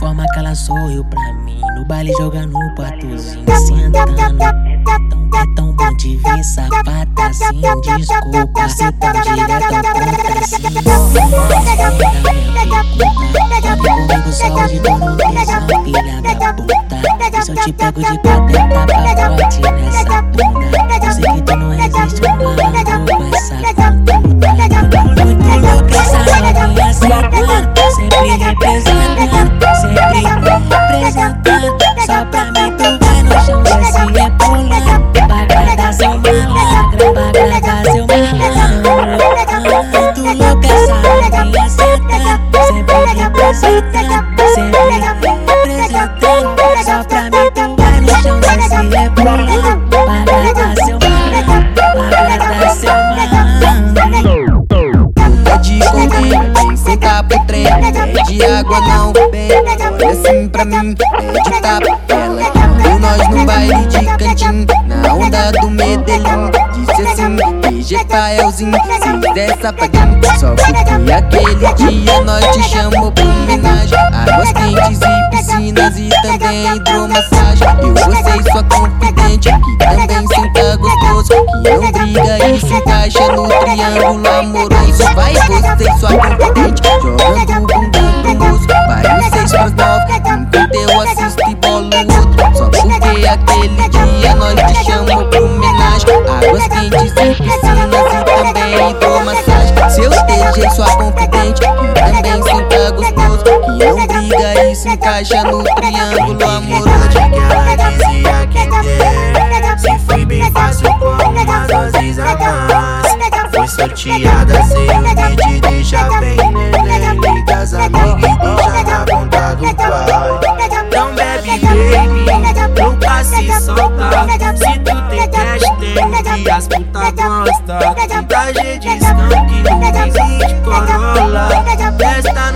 forma que ela sorriu pra mim. No baile jogando no quartozinho, sentando. Tão, é tão bom te ver, safada assim. Desculpa, cê tão direto ponto assim. Comigo só de dono tesão, filha da puta. Se eu te pego de tá pacote nessa bunda. Eu sei que tu não existe, malandro, com essa conduta. Muito louca essa novinha sentando, sempre representando, agradar seu comer, vem sentar pro trem. Pede água não, bem. Olha assim pra mim, pede tapa. Ela nós no baile de cantinho. Na onda do Medellín. PG Paelzinho. Se der sapaguinho, só porque aquele dia nós te chamou pra homenagem. Águas quentes e piscinas e também hidromassagem. Eu, e sua confidente, que também senta gostoso. Que não briga e se encaixa no triângulo amoroso. Vai e sua confidente, jogando o bumbum pro moço. Vai no 6 pros 9, enquanto eu assisto e bolo outro. Só porque aquele dia nós te chamou pra homenagem. Águas quentes e piscinas sua confidente, que também senta gostoso. Que não briga e se encaixa no triângulo amoroso. que ela dizia que ter Se foi bem fácil como umas doses a mais Foi sorteada sem o kit, deixa bem neném Liga as amigas e deixa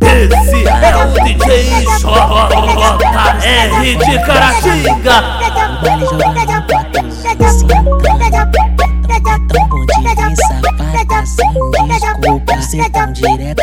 Esse é o DJ R de Caratinga. Assim. Desculpa, cê tão direto.